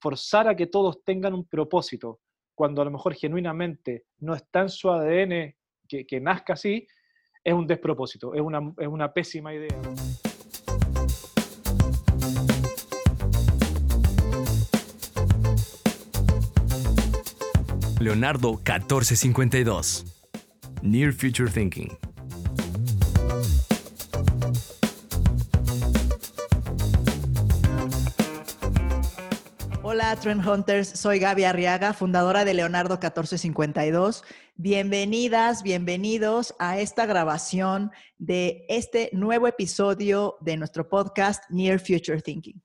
forzar a que todos tengan un propósito, cuando a lo mejor genuinamente no está en su ADN que, nazca así, es un despropósito, es una, es una pésima idea. Leonardo 1452. Near Future Thinking. Trend Hunters, soy Gaby Arriaga, fundadora de Leonardo 1452. Bienvenidas, bienvenidos a esta grabación de este nuevo episodio de nuestro podcast Near Future Thinking.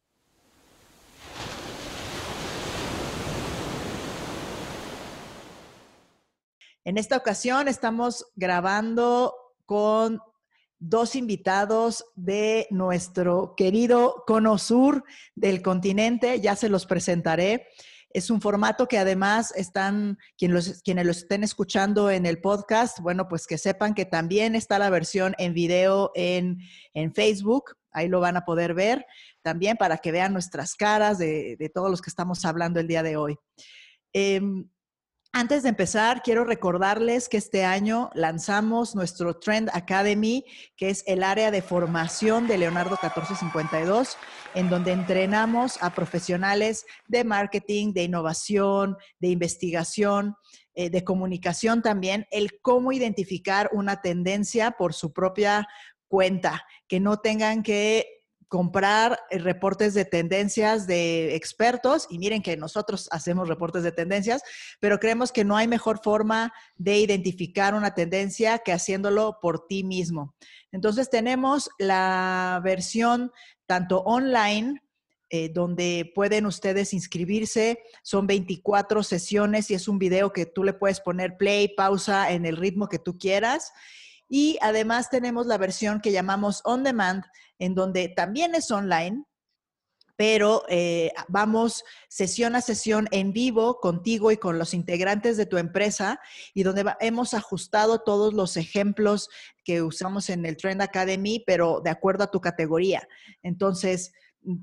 En esta ocasión estamos grabando con dos invitados de nuestro querido Cono Sur del continente, ya se los presentaré. Es un formato que además están, quienes, los, quienes lo estén escuchando en el podcast, bueno, pues que sepan que también está la versión en video en, en Facebook, ahí lo van a poder ver también para que vean nuestras caras de, de todos los que estamos hablando el día de hoy. Eh, antes de empezar, quiero recordarles que este año lanzamos nuestro Trend Academy, que es el área de formación de Leonardo 1452, en donde entrenamos a profesionales de marketing, de innovación, de investigación, eh, de comunicación también, el cómo identificar una tendencia por su propia cuenta, que no tengan que comprar eh, reportes de tendencias de expertos y miren que nosotros hacemos reportes de tendencias, pero creemos que no hay mejor forma de identificar una tendencia que haciéndolo por ti mismo. Entonces tenemos la versión tanto online eh, donde pueden ustedes inscribirse. Son 24 sesiones y es un video que tú le puedes poner play, pausa en el ritmo que tú quieras. Y además tenemos la versión que llamamos on demand, en donde también es online, pero eh, vamos sesión a sesión en vivo contigo y con los integrantes de tu empresa y donde hemos ajustado todos los ejemplos que usamos en el Trend Academy, pero de acuerdo a tu categoría. Entonces,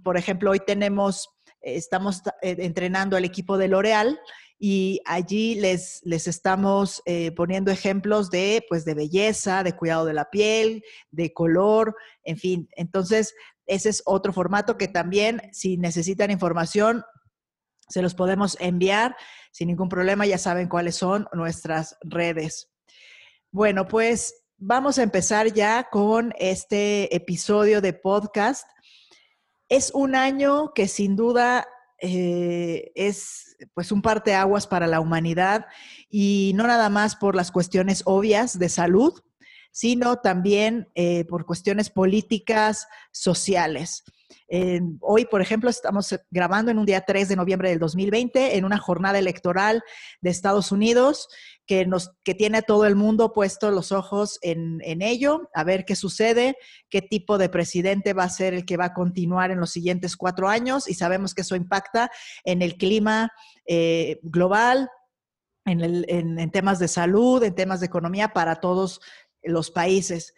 por ejemplo, hoy tenemos, estamos eh, entrenando al equipo de L'Oreal y allí les, les estamos eh, poniendo ejemplos de, pues, de belleza, de cuidado de la piel, de color, en fin. Entonces, ese es otro formato que también, si necesitan información, se los podemos enviar sin ningún problema. Ya saben cuáles son nuestras redes. Bueno, pues vamos a empezar ya con este episodio de podcast. Es un año que sin duda eh, es pues un parteaguas para la humanidad y no nada más por las cuestiones obvias de salud, sino también eh, por cuestiones políticas, sociales. Hoy, por ejemplo, estamos grabando en un día 3 de noviembre del 2020 en una jornada electoral de Estados Unidos que, nos, que tiene a todo el mundo puesto los ojos en, en, ello, a ver qué sucede, qué tipo de presidente va a ser el que va a continuar en los siguientes cuatro años y sabemos que eso impacta en el clima eh, global, en, el, en, en temas de salud, en temas de economía para todos los países.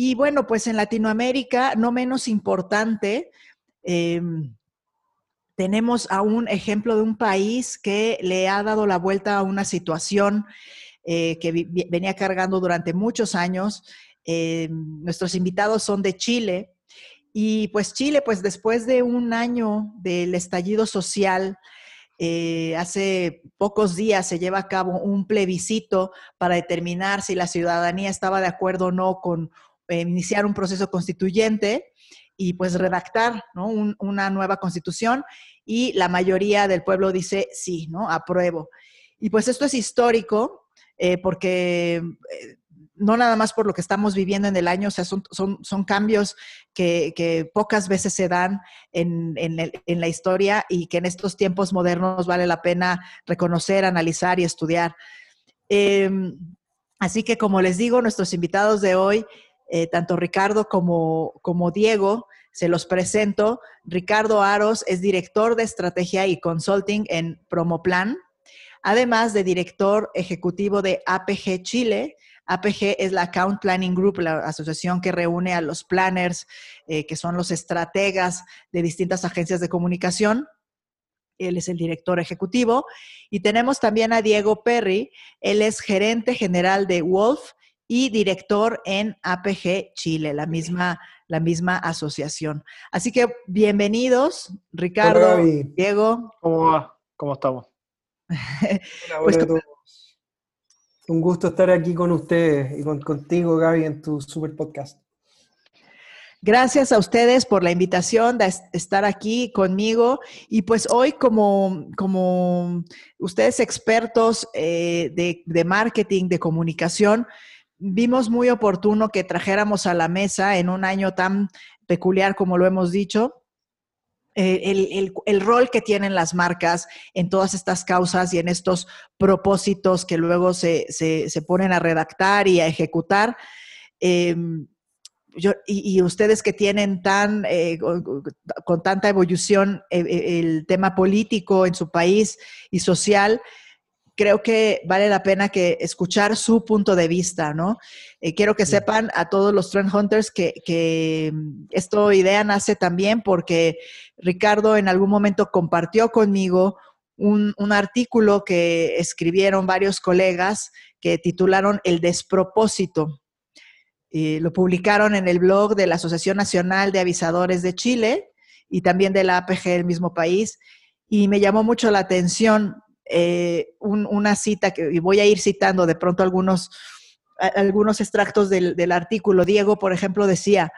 Y bueno, pues en Latinoamérica, no menos importante, eh, tenemos a un ejemplo de un país que le ha dado la vuelta a una situación eh, que venía cargando durante muchos años. Eh, nuestros invitados son de Chile y pues Chile, pues después de un año del estallido social, eh, hace pocos días se lleva a cabo un plebiscito para determinar si la ciudadanía estaba de acuerdo o no con iniciar un proceso constituyente y pues redactar una nueva constitución y la mayoría del pueblo dice sí, ¿no? Apruebo. Y pues esto es histórico eh, porque eh, no nada más por lo que estamos viviendo en el año, o sea, son, cambios que, pocas veces se dan en, la historia y que en estos tiempos modernos vale la pena reconocer, analizar y estudiar. Eh, así que como les digo, nuestros invitados de hoy eh, tanto Ricardo como, Diego, se los presento. Ricardo Aros es director de estrategia y consulting en Promoplan, además de director ejecutivo de APG Chile. APG es la Account Planning Group, la asociación que reúne a los planners, eh, que son los estrategas de distintas agencias de comunicación. él es el director ejecutivo. Y tenemos también a Diego Perry, él es gerente general de Wolf y director en APG Chile, la misma, la misma asociación. Así que bienvenidos, Ricardo, Diego. ¿Cómo va? ¿Cómo estamos? Hola, pues, Un gusto estar aquí con ustedes y contigo, Gaby, en tu super podcast. Gracias a ustedes por la invitación de estar aquí conmigo. Y pues hoy, como, como ustedes expertos eh, de, marketing, de comunicación, vimos muy oportuno que trajéramos a la mesa en un año tan peculiar como lo hemos dicho, eh, el, rol que tienen las marcas en todas estas causas y en estos propósitos que luego se, ponen a redactar y a ejecutar. Em, y, ustedes que tienen tan, eh, con, tanta evolución eh, el tema político en su país y social, creo que vale la pena que escuchar su punto de vista, ¿no? quiero que sepan a todos los Trend Hunters que, que esta idea nace también porque Ricardo en algún momento compartió conmigo un, un, artículo que escribieron varios colegas que titularon El despropósito. Eh, lo publicaron en el blog de la Asociación Nacional de Avisadores de Chile y también de la APG del mismo país. Y me llamó mucho la atención eh, una cita que y voy a ir citando de pronto algunos, algunos extractos del, artículo. Diego, por ejemplo, decía,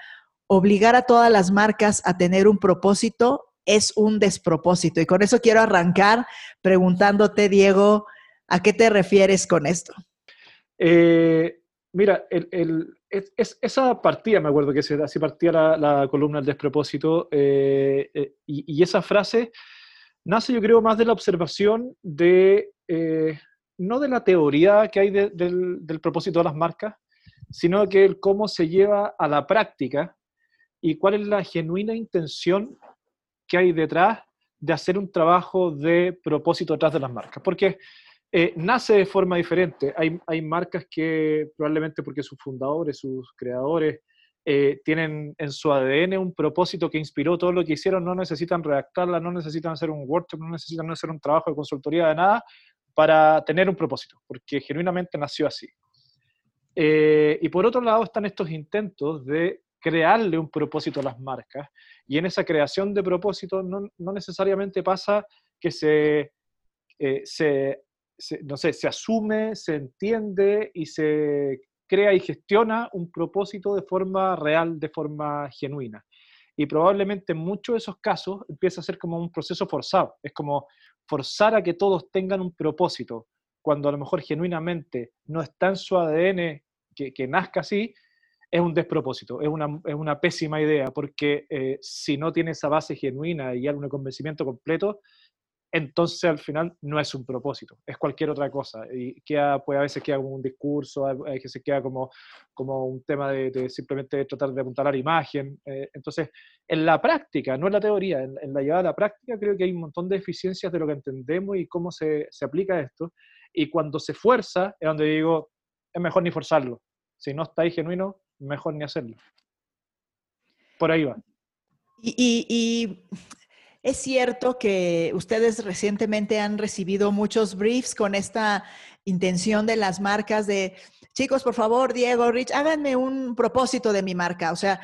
obligar a todas las marcas a tener un propósito es un despropósito. Y con eso quiero arrancar preguntándote, Diego, ¿a qué te refieres con esto? Eh, mira, esa partida, me acuerdo que así partía la, columna del despropósito, eh, y, esa frase nace, yo creo, más de la observación de, eh, no de la teoría que hay del, propósito de las marcas, sino que el cómo se lleva a la práctica y cuál es la genuina intención que hay detrás de hacer un trabajo de propósito detrás de las marcas. Porque eh, nace de forma diferente. Hay, hay, marcas que probablemente porque sus fundadores, sus creadores, eh, tienen en su ADN un propósito que inspiró todo lo que hicieron, no necesitan redactarla, no necesitan hacer un workshop, no necesitan hacer un trabajo de consultoría de nada para tener un propósito, porque genuinamente nació así. Eh, y por otro lado están estos intentos de crearle un propósito a las marcas, y en esa creación de propósito no, no necesariamente pasa que se, se no sé, se asume, se entiende y se crea y gestiona un propósito de forma real, de forma genuina. Y probablemente en muchos de esos casos empieza a ser como un proceso forzado. Es como forzar a que todos tengan un propósito, cuando a lo mejor genuinamente no está en su ADN que, nazca así, es un despropósito, es una, es una pésima idea, porque eh, si no tiene esa base genuina y algún convencimiento completo, entonces al final no es un propósito, es cualquier otra cosa. Y queda, pues a veces queda como un discurso, a veces queda como, como un tema de, simplemente tratar de apuntar a la imagen. Eh, entonces, en la práctica, no en la teoría, en, la llevada a la práctica, creo que hay un montón de deficiencias de lo que entendemos y cómo se, se aplica esto. Y cuando se fuerza, es donde digo, es mejor ni forzarlo. Si no está ahí genuino, mejor ni hacerlo. Por ahí va. y es cierto que ustedes recientemente han recibido muchos briefs con esta intención de las marcas de, chicos, por favor, Diego, Rich, háganme un propósito de mi marca. O sea,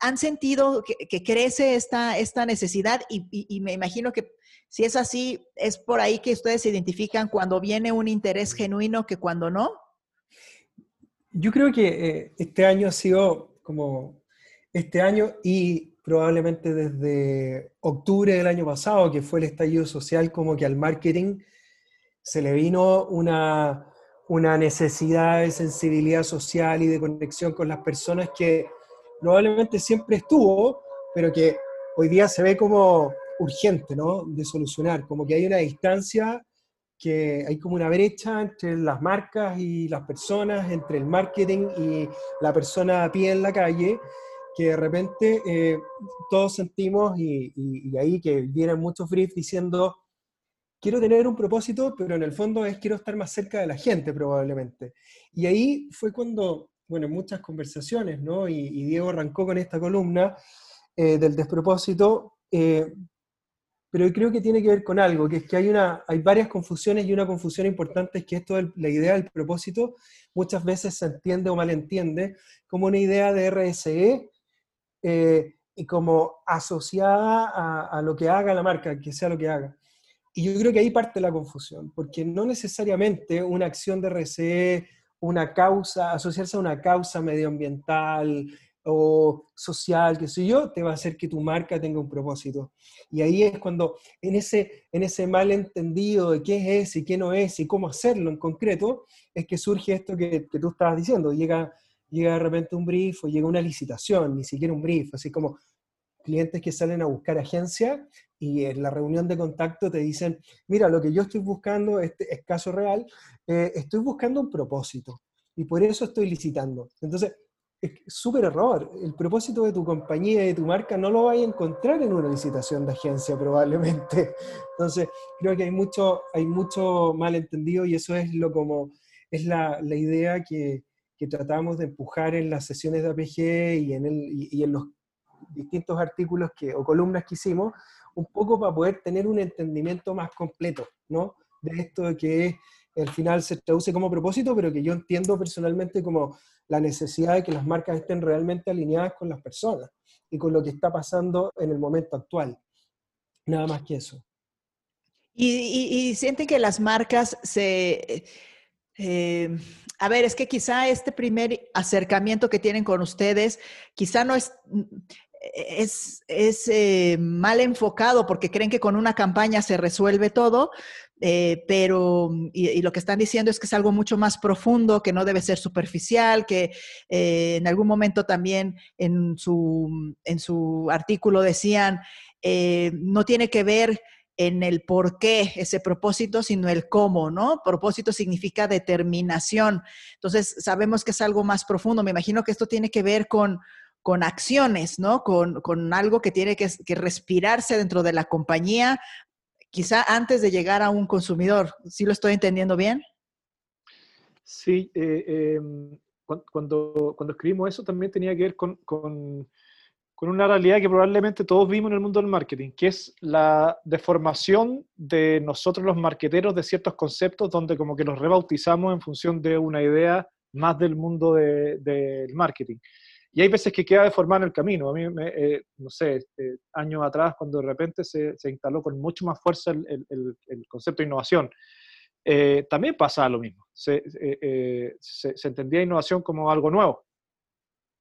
han sentido que, crece esta, esta necesidad y, me imagino que si es así, es por ahí que ustedes identifican cuando viene un interés genuino que cuando no. Yo creo que eh, este año ha sido como este año y probablemente desde octubre del año pasado, que fue el estallido social, como que al marketing se le vino una, una necesidad de sensibilidad social y de conexión con las personas que probablemente siempre estuvo, pero que hoy día se ve como urgente, ¿no? De solucionar, como que hay una distancia, que hay como una brecha entre las marcas y las personas, entre el marketing y la persona a pie en la calle, que de repente eh, todos sentimos y, ahí que vienen muchos briefs diciendo, quiero tener un propósito, pero en el fondo es quiero estar más cerca de la gente probablemente. Y ahí fue cuando, bueno, en muchas conversaciones, ¿no? Y, Diego arrancó con esta columna eh, del despropósito, eh, pero creo que tiene que ver con algo, que es que hay, una, hay varias confusiones y una confusión importante es que esto, la idea del propósito, muchas veces se entiende o malentiende como una idea de RSE eh, y como asociada a, a, lo que haga la marca, que sea lo que haga. Y yo creo que ahí parte la confusión, porque no necesariamente una acción de RSE, una causa, asociarse a una causa medioambiental, o social, qué sé yo, te va a hacer que tu marca tenga un propósito. Y ahí es cuando, en ese, en ese malentendido de qué es y qué no es y cómo hacerlo en concreto, es que surge esto que, que tú estabas diciendo. Llega, llega de repente un brief o llega una licitación, ni siquiera un brief, así como clientes que salen a buscar agencia y en la reunión de contacto te dicen, mira, lo que yo estoy buscando, este es caso real, eh, estoy buscando un propósito y por eso estoy licitando. Entonces, es súper error. El propósito de tu compañía y de tu marca no lo vas a encontrar en una licitación de agencia probablemente. Entonces, creo que hay mucho, hay mucho malentendido y eso es lo como, es la, la idea que, que, tratamos de empujar en las sesiones de APG y en, el, y, en los distintos artículos que, o columnas que hicimos, un poco para poder tener un entendimiento más completo, ¿no? De esto que al final se traduce como propósito, pero que yo entiendo personalmente como la necesidad de que las marcas estén realmente alineadas con las personas y con lo que está pasando en el momento actual. Nada más que eso. Y, sienten que las marcas se... Eh, a ver, es que quizá este primer acercamiento que tienen con ustedes, quizá no es, es, es eh, mal enfocado porque creen que con una campaña se resuelve todo, eh, pero, y, lo que están diciendo es que es algo mucho más profundo, que no debe ser superficial, que eh, en algún momento también en su, en su artículo decían, eh, no tiene que ver en el por qué ese propósito, sino el cómo, ¿no? Propósito significa determinación. Entonces, sabemos que es algo más profundo. Me imagino que esto tiene que ver con, con acciones, ¿no? Con, con algo que tiene que, respirarse dentro de la compañía quizá antes de llegar a un consumidor. ¿Sí lo estoy entendiendo bien? Sí, eh, em, cuando, cuando escribimos eso también tenía que ver con, con, una realidad que probablemente todos vimos en el mundo del marketing, que es la deformación de nosotros los marqueteros de ciertos conceptos donde como que los rebautizamos en función de una idea más del mundo del de, marketing. Y hay veces que queda deformado en el camino. A mí, me, eh, no sé, este, años atrás, cuando de repente se, se, instaló con mucho más fuerza el, el, el concepto de innovación, eh, también pasaba lo mismo. Se, eh, se, se, entendía innovación como algo nuevo.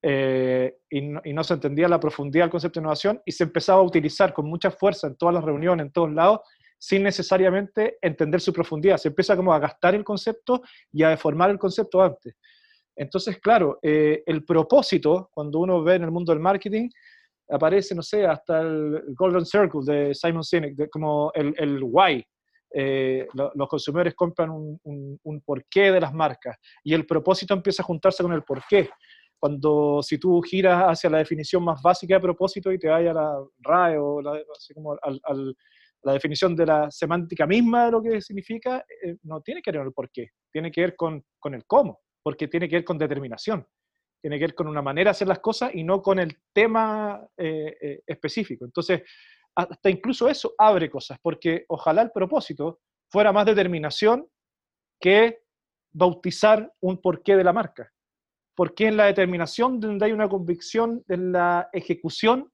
Y no, y, no, se entendía la profundidad del concepto de innovación y se empezaba a utilizar con mucha fuerza en todas las reuniones, en todos lados, sin necesariamente entender su profundidad. Se empieza como a gastar el concepto y a deformar el concepto antes. Entonces, claro, eh, el propósito, cuando uno ve en el mundo del marketing, aparece, no sé, hasta el Golden Circle de Simon Sinek, como el, el why. Eh, lo, los consumidores compran un, un, un, porqué de las marcas y el propósito empieza a juntarse con el porqué. Cuando si tú giras hacia la definición más básica de propósito y te vayas a la RAE o la, así como al, al, la definición de la semántica misma de lo que significa, eh, no tiene que ver con el porqué, tiene que ver con, con el cómo porque tiene que ver con determinación, tiene que ver con una manera de hacer las cosas y no con el tema eh, eh, específico. Entonces, hasta incluso eso abre cosas, porque ojalá el propósito fuera más determinación que bautizar un porqué de la marca. Porque en la determinación donde hay una convicción, en la ejecución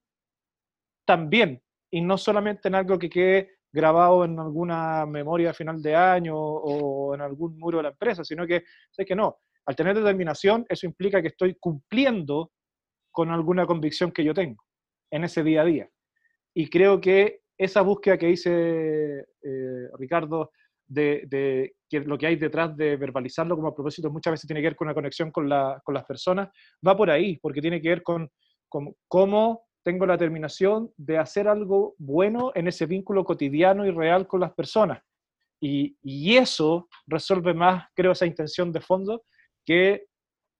también, y no solamente en algo que quede grabado en alguna memoria a final de año o en algún muro de la empresa, sino que sé que no, al tener determinación, eso implica que estoy cumpliendo con alguna convicción que yo tengo en ese día a día. Y creo que esa búsqueda que dice eh, Ricardo de, que lo que hay detrás de verbalizarlo como propósito muchas veces tiene que ver con una conexión con, la, con las personas, va por ahí, porque tiene que ver con, cómo tengo la determinación de hacer algo bueno en ese vínculo cotidiano y real con las personas. Y, y, eso resuelve más, creo, esa intención de fondo que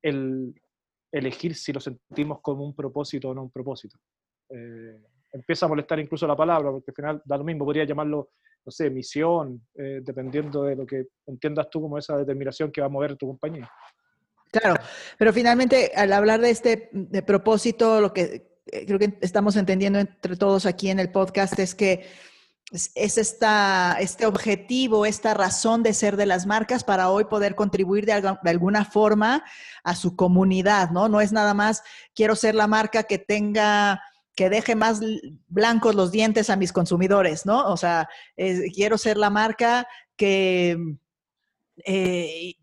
el elegir si lo sentimos como un propósito o no un propósito. Eh, empieza a molestar incluso la palabra, porque al final da lo mismo, podría llamarlo, no sé, misión, eh, dependiendo de lo que entiendas tú como esa determinación que va a mover tu compañía. Claro, pero finalmente al hablar de este propósito, lo que eh, creo que estamos entendiendo entre todos aquí en el podcast es que es esta, este objetivo, esta razón de ser de las marcas para hoy poder contribuir de, de, alguna forma a su comunidad, ¿no? No es nada más quiero ser la marca que tenga, que deje más blancos los dientes a mis consumidores, ¿no? O sea, quiero ser la marca que, eh,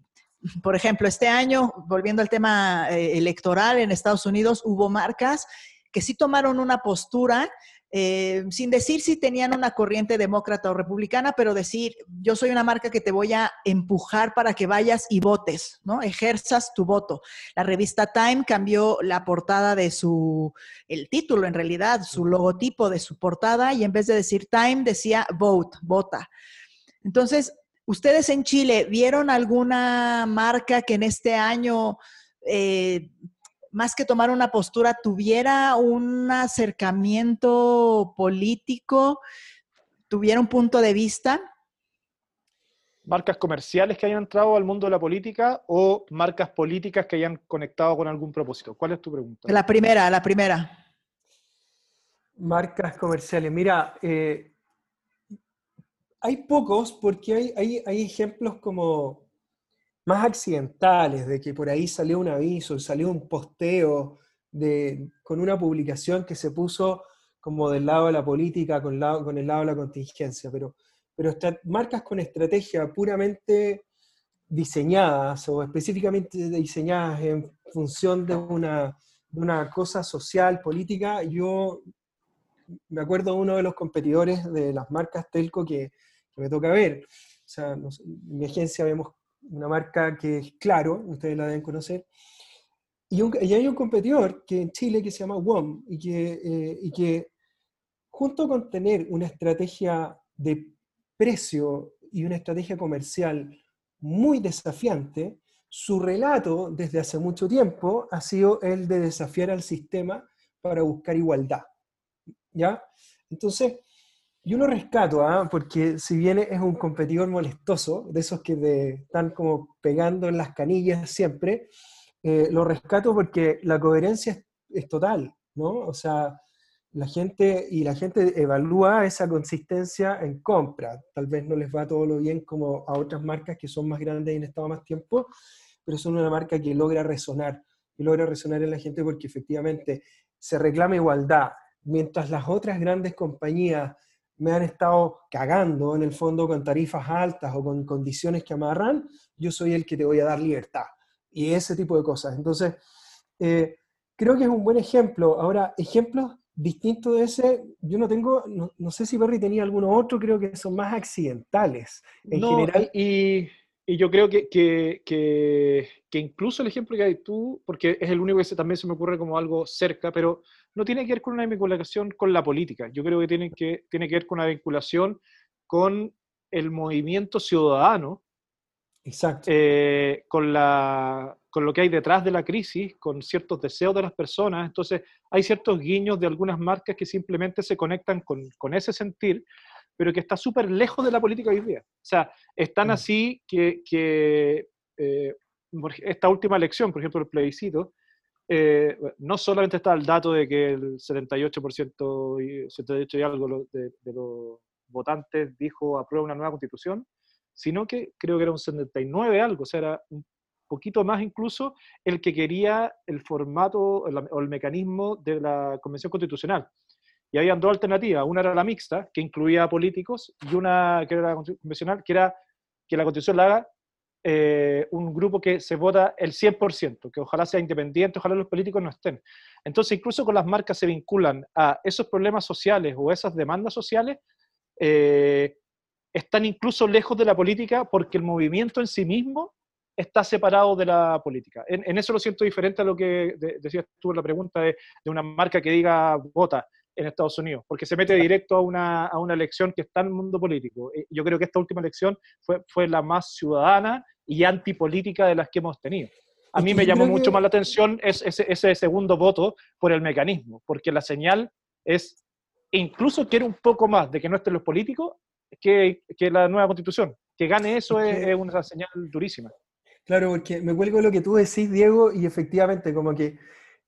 por ejemplo, este año, volviendo al tema eh, electoral en Estados Unidos, hubo marcas que sí tomaron una postura eh, sin decir si tenían una corriente demócrata o republicana, pero decir, yo soy una marca que te voy a empujar para que vayas y votes, ¿no? Ejerzas tu voto. La revista Time cambió la portada de su, el título en realidad, su logotipo de su portada, y en vez de decir Time decía vote, vota. Entonces, ustedes en Chile, ¿vieron alguna marca que en este año... Eh, más que tomar una postura, tuviera un acercamiento político, tuviera un punto de vista? ¿Marcas comerciales que hayan entrado al mundo de la política o marcas políticas que hayan conectado con algún propósito? ¿Cuál es tu pregunta? La primera, la primera. Marcas comerciales. Mira, eh, hay pocos porque hay, hay, hay ejemplos como más accidentales, de que por ahí salió un aviso, salió un posteo de, con una publicación que se puso como del lado de la política con, con el lado de la contingencia, pero, pero marcas con estrategia puramente diseñadas o específicamente diseñadas en función de una, una cosa social, política, yo me acuerdo de uno de los competidores de las marcas Telco que, me toca ver. O sea, en mi agencia vemos una marca que es Claro, ustedes la deben conocer. Y, hay un competidor que en Chile que se llama WOM y que, eh, y que junto con tener una estrategia de precio y una estrategia comercial muy desafiante, su relato desde hace mucho tiempo ha sido el de desafiar al sistema para buscar igualdad. ¿Ya? Entonces, yo lo rescato, ¿ah? porque si bien es un competidor molestoso, de esos que te están como pegando en las canillas siempre, eh, lo rescato porque la coherencia es, total, ¿no? O sea, la gente y la gente evalúa esa consistencia en compra. Tal vez no les va todo lo bien como a otras marcas que son más grandes y han estado más tiempo, pero son una marca que logra resonar, y logra resonar en la gente porque efectivamente se reclama igualdad, mientras las otras grandes compañías me han estado cagando en el fondo con tarifas altas o con condiciones que amarran, yo soy el que te voy a dar libertad. Y ese tipo de cosas. Entonces, eh, creo que es un buen ejemplo. Ahora, ejemplos distintos de ese, yo no tengo, no, sé si Berry tenía alguno otro, creo que son más accidentales en general. Y, y, yo creo que, que, que, que, incluso el ejemplo que hay tú, porque es el único que también se me ocurre como algo cerca, pero no tiene que ver con una vinculación con la política. Yo creo que tiene que, tiene que ver con una vinculación con el movimiento ciudadano, Exacto. Eh, con, la, con lo que hay detrás de la crisis, con ciertos deseos de las personas. Entonces, hay ciertos guiños de algunas marcas que simplemente se conectan con, con ese sentir, pero que está súper lejos de la política hoy día. O sea, están mm. así que, que eh, esta última elección, por ejemplo, el plebiscito, eh, no solamente está el dato de que el 78% y 78 y algo de, los votantes dijo aprueba una nueva constitución, sino que creo que era un 79 algo, o sea, era un poquito más incluso el que quería el formato o el mecanismo de la Convención Constitucional. Y habían dos alternativas, una era la mixta, que incluía políticos, y una que era la convencional, que era que la constitución la haga eh, un grupo que se vota el 100%, que ojalá sea independiente, ojalá los políticos no estén. Entonces, incluso con las marcas se vinculan a esos problemas sociales o esas demandas sociales, eh, están incluso lejos de la política porque el movimiento en sí mismo está separado de la política. En, eso lo siento diferente a lo que decías tú la pregunta de, de, una marca que diga vota en Estados Unidos, porque se mete directo a una, a una elección que está en el mundo político. Eh, yo creo que esta última elección fue, fue la más ciudadana y antipolítica de las que hemos tenido. A mí me llamó mucho más la atención ese, ese, segundo voto por el mecanismo, porque la señal es, incluso quiere un poco más de que no estén los políticos que, que la nueva constitución. Que gane eso es, una señal durísima. Claro, porque me cuelgo lo que tú decís, Diego, y efectivamente, como que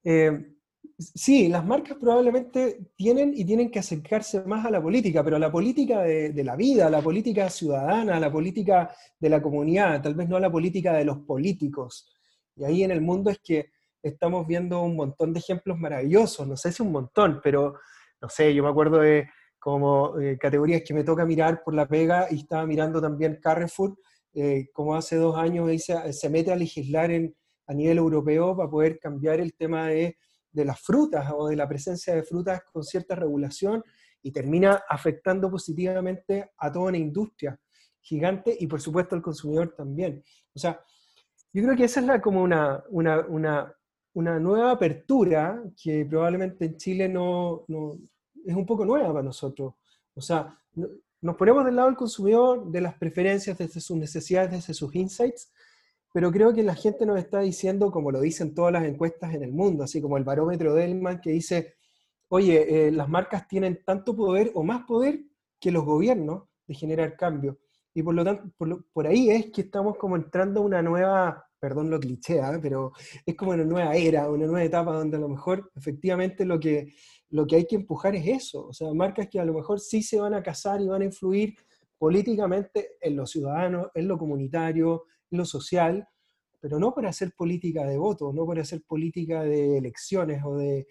eh, Sí, las marcas probablemente tienen y tienen que acercarse más a la política, pero a la política de, la vida, a la política ciudadana, a la política de la comunidad, tal vez no a la política de los políticos. Y ahí en el mundo es que estamos viendo un montón de ejemplos maravillosos, no sé si un montón, pero no sé, yo me acuerdo de como eh, categorías que me toca mirar por la pega y estaba mirando también Carrefour, eh, como hace dos años se, se mete a legislar en, a nivel europeo para poder cambiar el tema de de las frutas o de la presencia de frutas con cierta regulación y termina afectando positivamente a toda una industria gigante y por supuesto al consumidor también. O sea, yo creo que esa es la, como una, una, una, una nueva apertura que probablemente en Chile no, no, es un poco nueva para nosotros. O sea, nos ponemos del lado del consumidor, de las preferencias, desde sus necesidades, desde sus insights, pero creo que la gente nos está diciendo, como lo dicen todas las encuestas en el mundo, así como el barómetro Delman que dice, oye, eh, las marcas tienen tanto poder o más poder que los gobiernos de generar cambio. Y por lo tanto, por, ahí es que estamos como entrando a una nueva, perdón lo cliché, ¿eh? pero es como una nueva era, una nueva etapa donde a lo mejor efectivamente lo que, lo que hay que empujar es eso. O sea, marcas que a lo mejor sí se van a casar y van a influir políticamente en los ciudadanos, en lo comunitario, lo social, pero no para hacer política de voto, no para hacer política de elecciones o de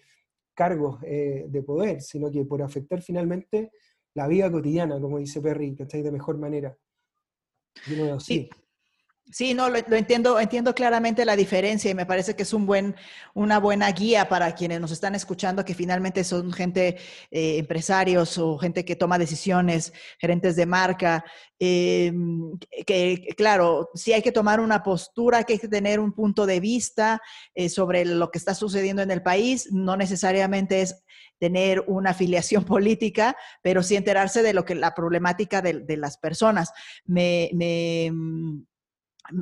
cargos eh, de poder, sino que por afectar finalmente la vida cotidiana, como dice Perry, ¿cachai? De mejor manera. Yo sí. Sí, no, lo, entiendo, entiendo claramente la diferencia y me parece que es un buen, una buena guía para quienes nos están escuchando, que finalmente son gente, eh, empresarios o gente que toma decisiones, gerentes de marca, eh, que claro, sí hay que tomar una postura, que hay que tener un punto de vista eh, sobre lo que está sucediendo en el país, no necesariamente es tener una afiliación política, pero sí enterarse de lo que la problemática de, las personas. me, me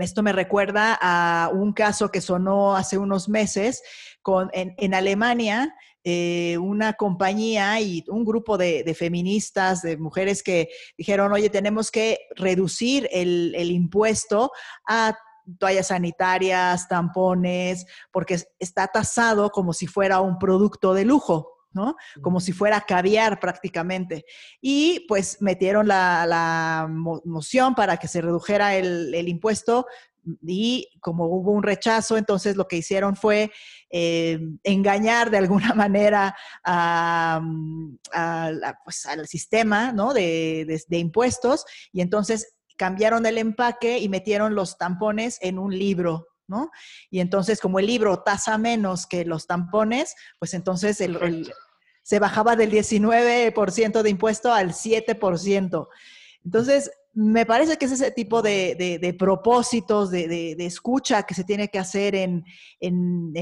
esto me recuerda a un caso que sonó hace unos meses con, en, Alemania, eh, una compañía y un grupo de, feministas, de mujeres que dijeron, oye, tenemos que reducir el, el impuesto a toallas sanitarias, tampones, porque está tasado como si fuera un producto de lujo. ¿No? Como si fuera caviar prácticamente. Y pues metieron la, moción para que se redujera el, impuesto y como hubo un rechazo, entonces lo que hicieron fue eh, engañar de alguna manera pues, al sistema ¿no? de, de, impuestos y entonces cambiaron el empaque y metieron los tampones en un libro ¿no? Y entonces, como el libro tasa menos que los tampones, pues entonces el, se bajaba del 19% de impuesto al 7%. Entonces, me parece que es ese tipo de, propósitos, de, escucha que se tiene que hacer en,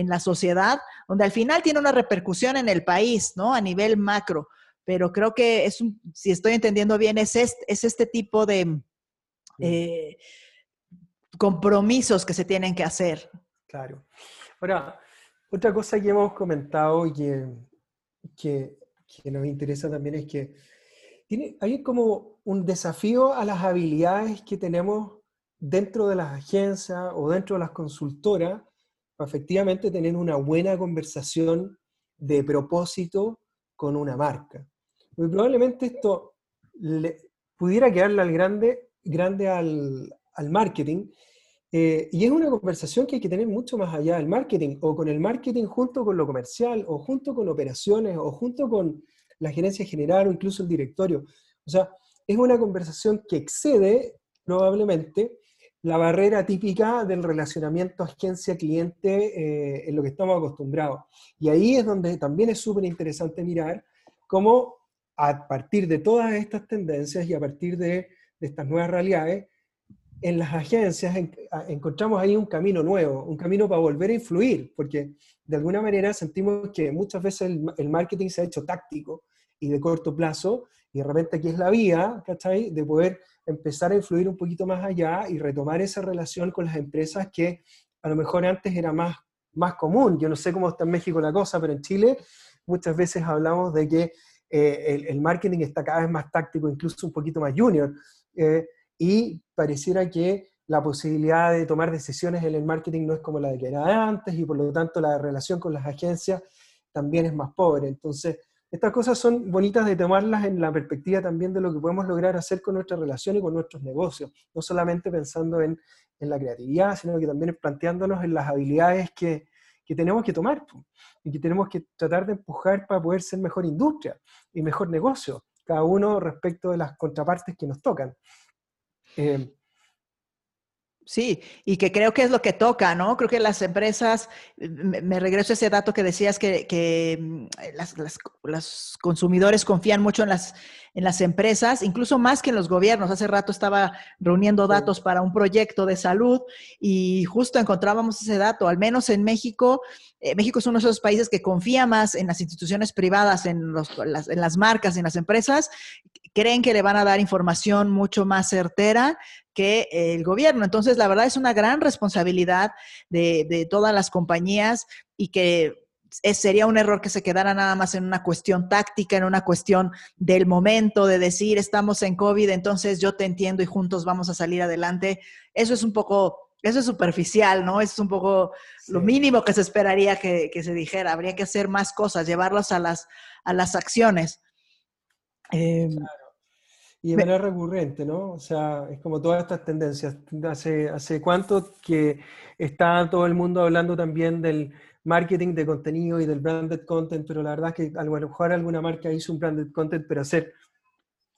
la sociedad, donde al final tiene una repercusión en el país, ¿no? A nivel macro. Pero creo que es si estoy entendiendo bien, es este, es este tipo de eh, compromisos que se tienen que hacer. Claro. Ahora, otra cosa que hemos comentado y que que, nos interesa también es que hay como un desafío a las habilidades que tenemos dentro de las agencias o dentro de las consultoras para efectivamente tener una buena conversación de propósito con una marca. Muy probablemente esto pudiera quedarle al grande, grande al, al marketing, eh, y es una conversación que hay que tener mucho más allá del marketing, o con el marketing junto con lo comercial, o junto con operaciones, o junto con la gerencia general, o incluso el directorio. O sea, es una conversación que excede probablemente la barrera típica del relacionamiento agencia-cliente eh, en lo que estamos acostumbrados. Y ahí es donde también es súper interesante mirar cómo a partir de todas estas tendencias y a partir de, de estas nuevas realidades, en las agencias encontramos ahí un camino nuevo, un camino para volver a influir, porque de alguna manera sentimos que muchas veces el, marketing se ha hecho táctico y de corto plazo, y de repente aquí es la vía, ¿cachai? De poder empezar a influir un poquito más allá y retomar esa relación con las empresas que a lo mejor antes era más, más común. Yo no sé cómo está en México la cosa, pero en Chile muchas veces hablamos de que eh, el, marketing está cada vez más táctico, incluso un poquito más junior. Eh, y pareciera que la posibilidad de tomar decisiones en el marketing no es como la de que era antes y por lo tanto la relación con las agencias también es más pobre. Entonces, estas cosas son bonitas de tomarlas en la perspectiva también de lo que podemos lograr hacer con nuestra relación y con nuestros negocios, no solamente pensando en, en la creatividad, sino que también planteándonos en las habilidades que, que tenemos que tomar y que tenemos que tratar de empujar para poder ser mejor industria y mejor negocio, cada uno respecto de las contrapartes que nos tocan. Eh, Sí, y que creo que es lo que toca, ¿no? Creo que las empresas, me, regreso a ese dato que decías que, mm, los consumidores confían mucho en las, en las empresas, incluso más que en los gobiernos. Hace rato estaba reuniendo datos para un proyecto de salud y justo encontrábamos ese dato, al menos en México. Eh, México es uno de esos países que confía más en las instituciones privadas, en, las, en las marcas, en las empresas, creen que le van a dar información mucho más certera que el gobierno. Entonces, la verdad es una gran responsabilidad de, todas las compañías y que sería un error que se quedara nada más en una cuestión táctica, en una cuestión del momento, de decir, estamos en COVID, entonces yo te entiendo y juntos vamos a salir adelante. Eso es un poco, eso es superficial, ¿no? Eso es un poco lo mínimo que se esperaría que, se dijera. Habría que hacer más cosas, llevarlos a las, a las acciones. Eh, y de manera recurrente, ¿no? O sea, es como todas estas tendencias. Hace, hace cuánto que está todo el mundo hablando también del marketing de contenido y del branded content, pero la verdad es que a lo mejor alguna marca hizo un branded content, pero hacer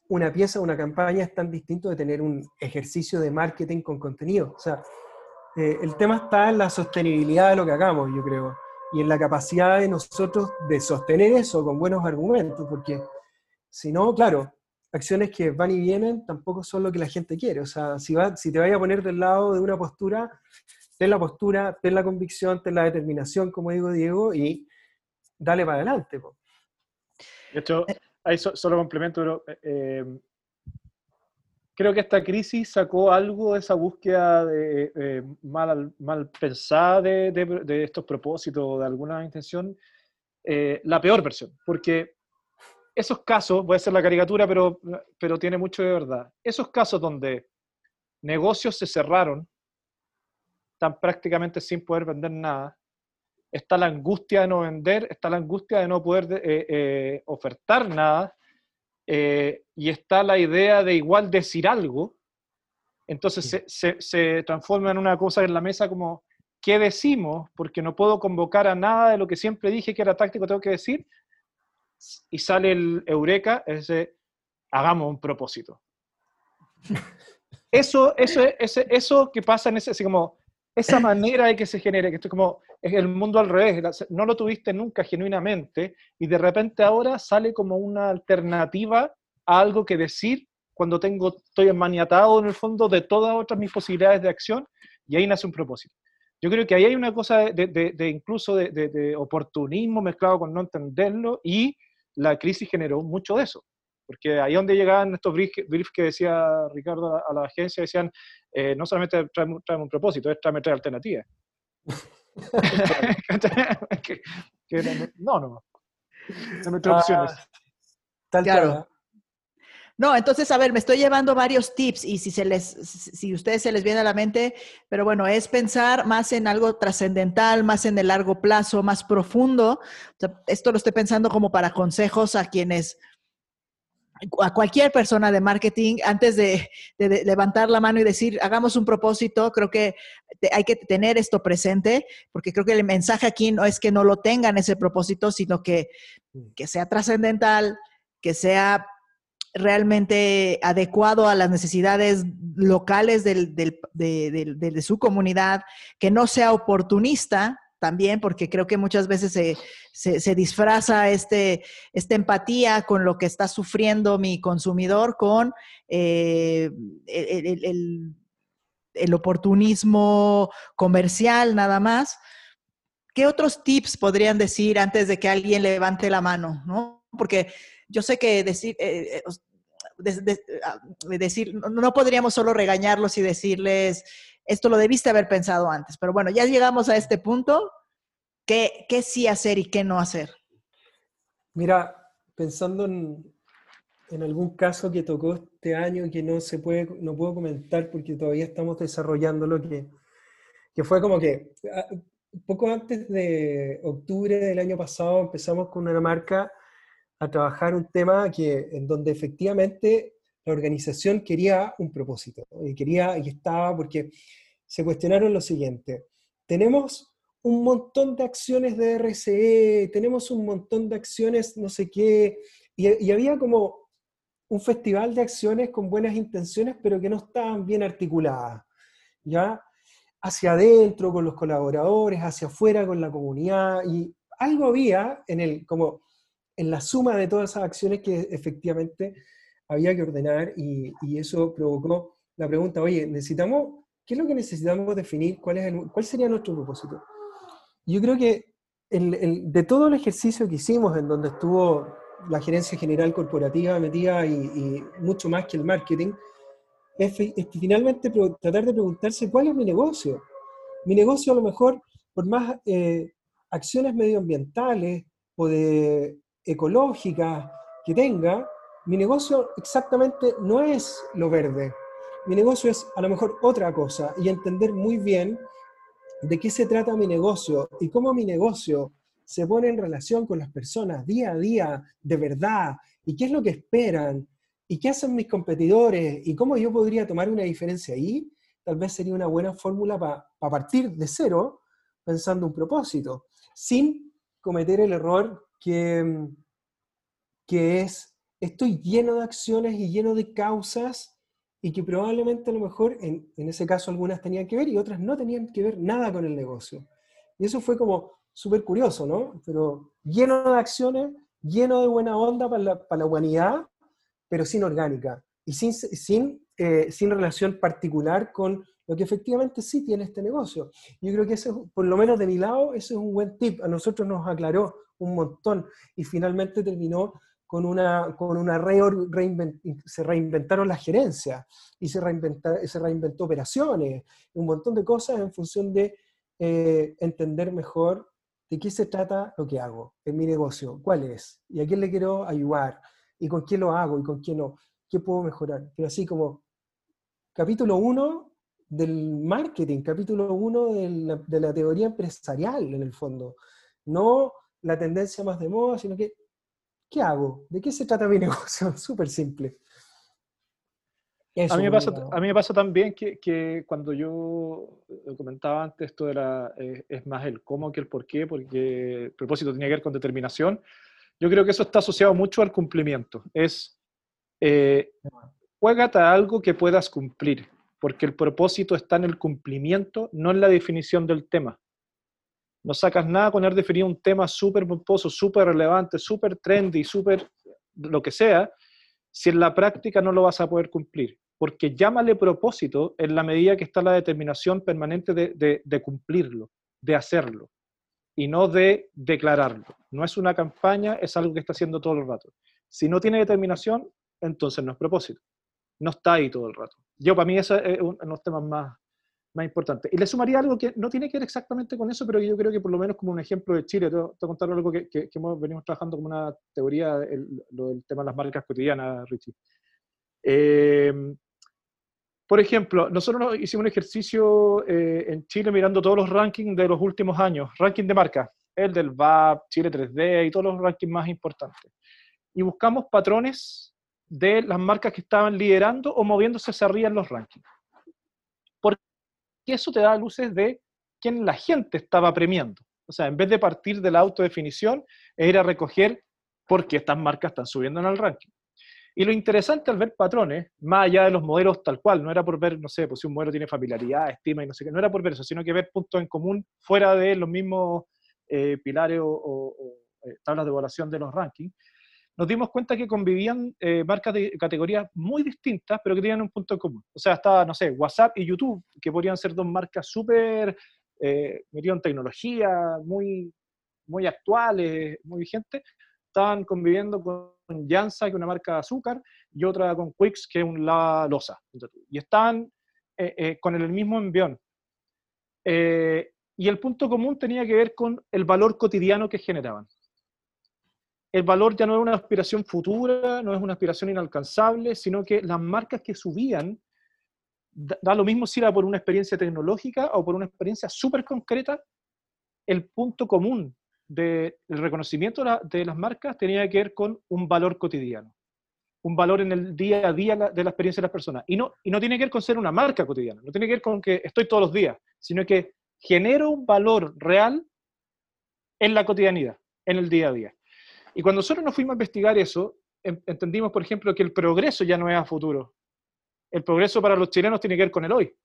una pieza, una campaña es tan distinto de tener un ejercicio de marketing con contenido. O sea, eh, el tema está en la sostenibilidad de lo que hagamos, yo creo, y en la capacidad de nosotros de sostener eso con buenos argumentos, porque si no, claro, acciones que van y vienen tampoco son lo que la gente quiere. O sea, si, va, si te vayas a poner del lado de una postura, ten la postura, ten la convicción, ten la determinación, como digo Diego, y dale para adelante. De hecho, eh. ahí solo complemento, pero eh, eh, creo que esta crisis sacó algo de esa búsqueda de, mal, mal pensada de, de, estos propósitos, de alguna intención, la peor versión, porque esos casos, voy a hacer la caricatura, pero, pero tiene mucho de verdad, esos casos donde negocios se cerraron, están prácticamente sin poder vender nada, está la angustia de no vender, está la angustia de no poder eh, eh, ofertar nada, eh, y está la idea de igual decir algo, entonces se, se, transforma en una cosa en la mesa como, ¿qué decimos? Porque no puedo convocar a nada de lo que siempre dije que era táctico, tengo que decir, y sale el eureka, ese, hagamos un propósito. Eso, eso, ese, eso que pasa en ese, así como, esa manera de que se genere, que esto es como, es el mundo al revés, no lo tuviste nunca genuinamente, y de repente ahora sale como una alternativa a algo que decir cuando tengo, estoy maniatado en el fondo de todas otras mis posibilidades de acción, y ahí nace un propósito. Yo creo que ahí hay una cosa de, de, de incluso de, oportunismo mezclado con no entenderlo y la crisis generó mucho de eso. Porque ahí donde llegaban estos briefs que decía Ricardo a la agencia, decían, eh, no solamente traemos, un propósito, es traerme tres alternativas. no, no. Son tres opciones. Ah, tal claro. No, entonces, a ver, me estoy llevando varios tips y si se les, si ustedes se les viene a la mente, pero bueno, es pensar más en algo trascendental, más en el largo plazo, más profundo. esto lo estoy pensando como para consejos a quienes, a cualquier persona de marketing, antes de, levantar la mano y decir, hagamos un propósito, creo que hay que tener esto presente, porque creo que el mensaje aquí no es que no lo tengan ese propósito, sino que, que sea trascendental, que sea realmente adecuado a las necesidades locales de, su comunidad, que no sea oportunista también, porque creo que muchas veces se, disfraza este, esta empatía con lo que está sufriendo mi consumidor con eh, el, el, oportunismo comercial nada más. ¿Qué otros tips podrían decir antes de que alguien levante la mano? ¿no? Porque yo sé que decir, eh, ah, decir, no podríamos solo regañarlos y decirles, esto lo debiste haber pensado antes, pero bueno, ya llegamos a este punto, ¿qué, qué sí hacer y qué no hacer? Mira, pensando en, en algún caso que tocó este año que no se puede, no puedo comentar porque todavía estamos desarrollando lo que, que fue como que ah, poco antes de octubre del año pasado empezamos con una marca a trabajar un tema que, en donde efectivamente la organización quería un propósito, y quería y estaba porque se cuestionaron lo siguiente, tenemos un montón de acciones de RCE, tenemos un montón de acciones no sé qué, y, había como un festival de acciones con buenas intenciones, pero que no estaban bien articuladas, ¿ya? Hacia adentro con los colaboradores, hacia afuera con la comunidad, y algo había en el, como en la suma de todas esas acciones que efectivamente había que ordenar y, eso provocó la pregunta, oye, necesitamos, ¿qué es lo que necesitamos definir? ¿Cuál, es cuál sería nuestro propósito? Yo creo que de todo el ejercicio que hicimos, en donde estuvo la gerencia general corporativa metida y, mucho más que el marketing, es, finalmente tratar de preguntarse cuál es mi negocio. Mi negocio a lo mejor, por más eh, acciones medioambientales o de ecológicas que tenga, mi negocio exactamente no es lo verde. Mi negocio es a lo mejor otra cosa y entender muy bien de qué se trata mi negocio y cómo mi negocio se pone en relación con las personas día a día, de verdad, y qué es lo que esperan, y qué hacen mis competidores, y cómo yo podría tomar una diferencia ahí, tal vez sería una buena fórmula para partir de cero, pensando un propósito, sin cometer el error que, que es estoy lleno de acciones y lleno de causas y que probablemente a lo mejor en, en, ese caso algunas tenían que ver y otras no tenían que ver nada con el negocio. Y eso fue como súper curioso, ¿no? Pero lleno de acciones, lleno de buena onda para la, para la humanidad, pero sin orgánica y sin, sin, eh, sin relación particular con lo que efectivamente sí tiene este negocio. Yo creo que ese, por lo menos de mi lado, ese es un buen tip. A nosotros nos aclaró un montón y finalmente terminó con una, con una se reinventaron las gerencias y se, se reinventó operaciones, un montón de cosas en función de eh, entender mejor de qué se trata lo que hago en mi negocio, cuál es, y a quién le quiero ayudar, y con quién lo hago y con quién no, qué puedo mejorar. Pero así como capítulo 1 del marketing, capítulo 1 de, de la teoría empresarial en el fondo, no la tendencia más de moda, sino que, ¿qué hago? ¿De qué se trata mi negocio? Súper simple. a, mí me pasa, a mí me pasa también que, que cuando yo comentaba antes, esto era, eh, es más el cómo que el por qué, porque el propósito tenía que ver con determinación. Yo creo que eso está asociado mucho al cumplimiento. Es, eh, juégate a algo que puedas cumplir, porque el propósito está en el cumplimiento, no en la definición del tema. No sacas nada con haber definido un tema súper pomposo, súper relevante, súper trendy, súper lo que sea, si en la práctica no lo vas a poder cumplir. Porque llámale propósito en la medida que está la determinación permanente de, cumplirlo, de hacerlo, y no de declararlo. No es una campaña, es algo que está haciendo todo el rato. Si no tiene determinación, entonces no es propósito. No está ahí todo el rato. Yo, para mí, ese es uno de los temas más, más importante. Y le sumaría algo que no tiene que ver exactamente con eso, pero yo creo que por lo menos como un ejemplo de Chile, te voy a contar algo que, que, hemos, venimos trabajando como una teoría, lo del tema de las marcas cotidianas, Richie. Eh, por ejemplo, nosotros hicimos un ejercicio eh, en Chile mirando todos los rankings de los últimos años, ranking de marcas, el del VAP, Chile 3D y todos los rankings más importantes. Y buscamos patrones de las marcas que estaban liderando o moviéndose hacia arriba en los rankings que eso te da luces de quién la gente estaba premiando. O sea, en vez de partir de la autodefinición, es ir a recoger por qué estas marcas están subiendo en el ranking. Y lo interesante al ver patrones, más allá de los modelos tal cual, no era por ver, no sé, pues si un modelo tiene familiaridad, estima y no sé qué, no era por ver eso, sino que ver puntos en común fuera de los mismos eh, pilares o, eh, tablas de evaluación de los rankings nos dimos cuenta que convivían eh, marcas de categorías muy distintas, pero que tenían un punto en común. O sea, estaba, no sé, WhatsApp y YouTube, que podrían ser dos marcas súper eh, en tecnología, muy, muy actuales, muy vigentes, estaban conviviendo con Jansa, que es una marca de azúcar, y otra con Quix, que es un la losa. Y estaban eh, eh, con el mismo envión. y el punto común tenía que ver con el valor cotidiano que generaban el valor ya no es una aspiración futura, no es una aspiración inalcanzable, sino que las marcas que subían, da, lo mismo si era por una experiencia tecnológica o por una experiencia súper concreta, el punto común del reconocimiento de las marcas tenía que ver con un valor cotidiano, un valor en el día a día de la experiencia de las personas. Y no, y no tiene que ver con ser una marca cotidiana, no tiene que ver con que estoy todos los días, sino que genero un valor real en la cotidianidad, en el día a día. Y cuando nosotros nos fuimos a investigar eso, entendimos, por ejemplo, que el progreso ya no es a futuro. El progreso para los chilenos tiene que ver con el hoy.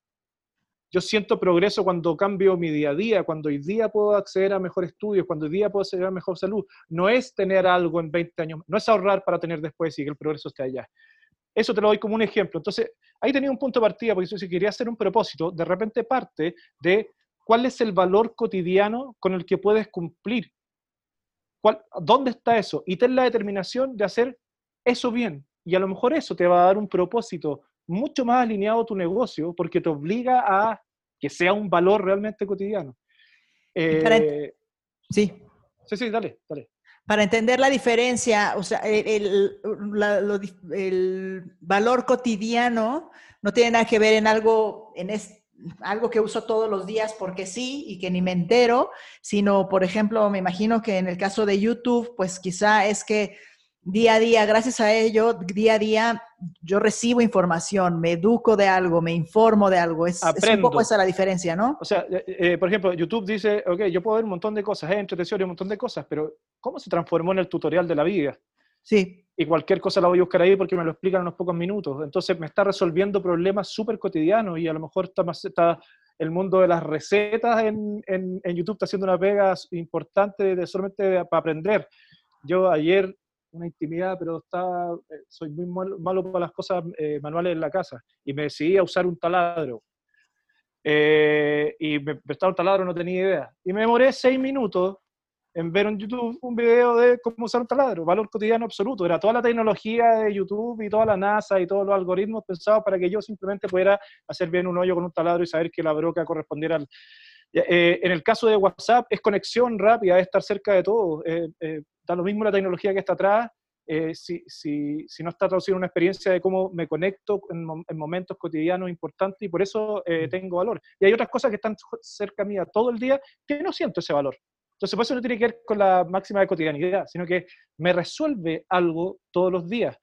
Yo siento progreso cuando cambio mi día a día, cuando hoy día puedo acceder a mejores estudios, cuando hoy día puedo acceder a mejor salud. No es tener algo en 20 años, no es ahorrar para tener después y que el progreso esté allá. Eso te lo doy como un ejemplo. Entonces, ahí tenía un punto de partida, porque si quería hacer un propósito, de repente parte de cuál es el valor cotidiano con el que puedes cumplir. ¿Cuál, ¿Dónde está eso? Y ten la determinación de hacer eso bien. Y a lo mejor eso te va a dar un propósito mucho más alineado a tu negocio porque te obliga a que sea un valor realmente cotidiano. Eh, sí. Sí, sí, dale, dale. Para entender la diferencia, o sea, el, el valor cotidiano no tiene nada que ver en algo, en algo que uso todos los días porque sí y que ni me entero, sino, por ejemplo, me imagino que en el caso de YouTube, pues quizá es que día a día, gracias a ello, día a día yo recibo información, me educo de algo, me informo de algo. Es, un poco esa la diferencia, ¿no? O sea, eh, eh, por ejemplo, YouTube dice, ok, yo puedo ver un montón de cosas, eh, y un montón de cosas, pero ¿cómo se transformó en el tutorial de la vida? Sí. Y cualquier cosa la voy a buscar ahí porque me lo explican en unos pocos minutos. Entonces me está resolviendo problemas súper cotidianos y a lo mejor está, más, está el mundo de las recetas en, en, YouTube está haciendo una pega importante de solamente para aprender. Yo ayer una intimidad, pero está, eh, soy muy malo, para las cosas eh, manuales en la casa. Y me decidí a usar un taladro. Eh, y me prestaron taladro, no tenía idea. Y me demoré seis minutos en ver en YouTube un video de cómo usar un taladro, valor cotidiano absoluto. Era toda la tecnología de YouTube y toda la NASA y todos los algoritmos pensados para que yo simplemente pudiera hacer bien un hoyo con un taladro y saber que la broca correspondiera al... en el caso de WhatsApp es conexión rápida, es estar cerca de todo da lo mismo la tecnología que está atrás, eh, si, si, si, no está traduciendo una experiencia de cómo me conecto en, momentos cotidianos importantes y por eso eh, mm. tengo valor. Y hay otras cosas que están cerca mía todo el día que no siento ese valor. Entonces, por eso no tiene que ver con la máxima de cotidianidad, sino que me resuelve algo todos los días.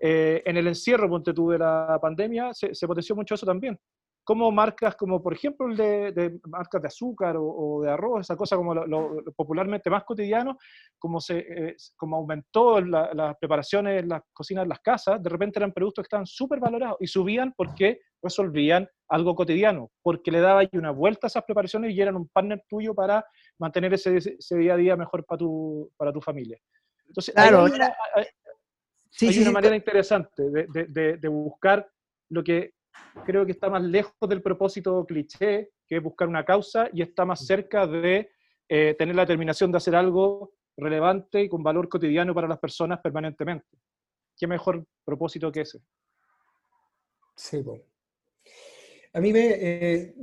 Eh, en el encierro, ponte tú, de la pandemia, se, se potenció mucho eso también como marcas como por ejemplo el de, marcas de azúcar o, de arroz, esa cosa como lo, popularmente más cotidiano, como, se, eh, como aumentó las preparaciones, las cocinas de las casas, de repente eran productos que estaban súper valorados y subían porque resolvían algo cotidiano, porque le daba una vuelta a esas preparaciones y eran un partner tuyo para mantener ese, ese día a día mejor para tu, para tu familia. Entonces, claro, hay una, sí, una manera interesante de, de, de buscar lo que creo que está más lejos del propósito cliché, que es buscar una causa, y está más cerca de eh, tener la determinación de hacer algo relevante y con valor cotidiano para las personas permanentemente. ¿Qué mejor propósito que ese? Sí, A mí me, eh,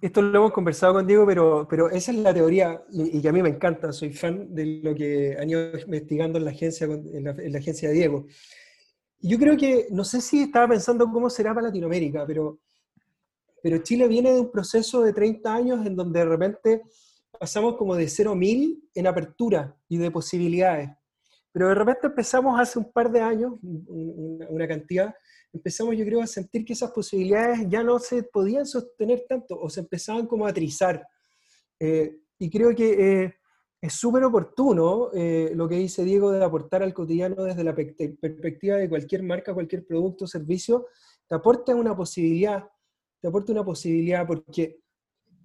esto lo hemos conversado con Diego, pero, pero esa es la teoría y, que a mí me encanta, soy fan de lo que han ido investigando en la agencia, en la agencia de Diego. Yo creo que, no sé si estaba pensando cómo será para Latinoamérica, pero, pero Chile viene de un proceso de 30 años en donde de repente pasamos como de 0 a 1000 en apertura y de posibilidades. Pero de repente empezamos hace un par de años, una cantidad, empezamos yo creo a sentir que esas posibilidades ya no se podían sostener tanto o se empezaban como a trizar. Eh, y creo que eh, es súper oportuno eh, lo que dice Diego de aportar al cotidiano desde la perspectiva de cualquier marca, cualquier producto servicio, te aporta una posibilidad, te aporta una posibilidad porque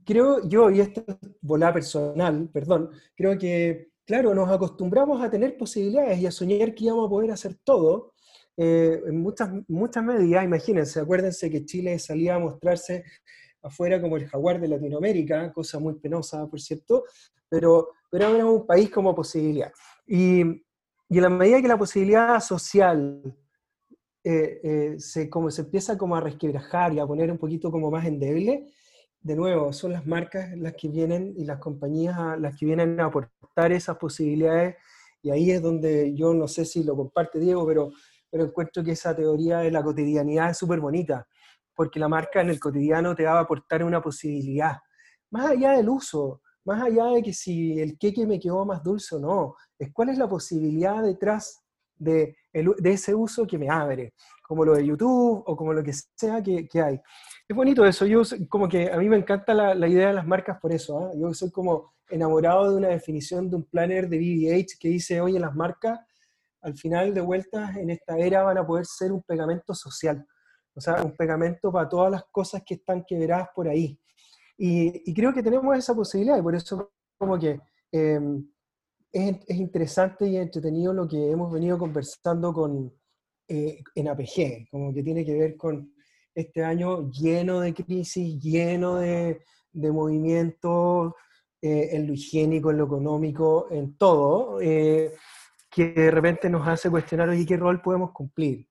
creo yo, y esto es volada personal, perdón, creo que, claro, nos acostumbramos a tener posibilidades y a soñar que íbamos a poder hacer todo. Eh, en muchas, muchas medidas, imagínense, acuérdense que Chile salía a mostrarse afuera como el jaguar de Latinoamérica, cosa muy penosa, por cierto, pero, pero era un país como posibilidad. Y, y en la medida que la posibilidad social eh, eh, se, como se empieza como a resquebrajar y a poner un poquito como más endeble, de nuevo, son las marcas las que vienen y las compañías las que vienen a aportar esas posibilidades y ahí es donde yo no sé si lo comparte Diego, pero, pero encuentro que esa teoría de la cotidianidad es súper bonita porque la marca en el cotidiano te va a aportar una posibilidad, más allá del uso, más allá de que si el queque me quedó más dulce o no, es cuál es la posibilidad detrás de, de ese uso que me abre, como lo de YouTube o como lo que sea que, que hay. Es bonito eso, yo como que a mí me encanta la, la idea de las marcas por eso, ¿ah? yo soy como enamorado de una definición de un planner de BBH que dice, oye, las marcas al final de vueltas en esta era van a poder ser un pegamento social, o sea, un pegamento para todas las cosas que están quebradas por ahí. Y, creo que tenemos esa posibilidad y por eso como que eh, es, es, interesante y entretenido lo que hemos venido conversando con, eh, en APG, como que tiene que ver con este año lleno de crisis, lleno de, de movimientos eh, en lo higiénico, en lo económico, en todo, eh, que de repente nos hace cuestionar, ¿qué rol podemos cumplir?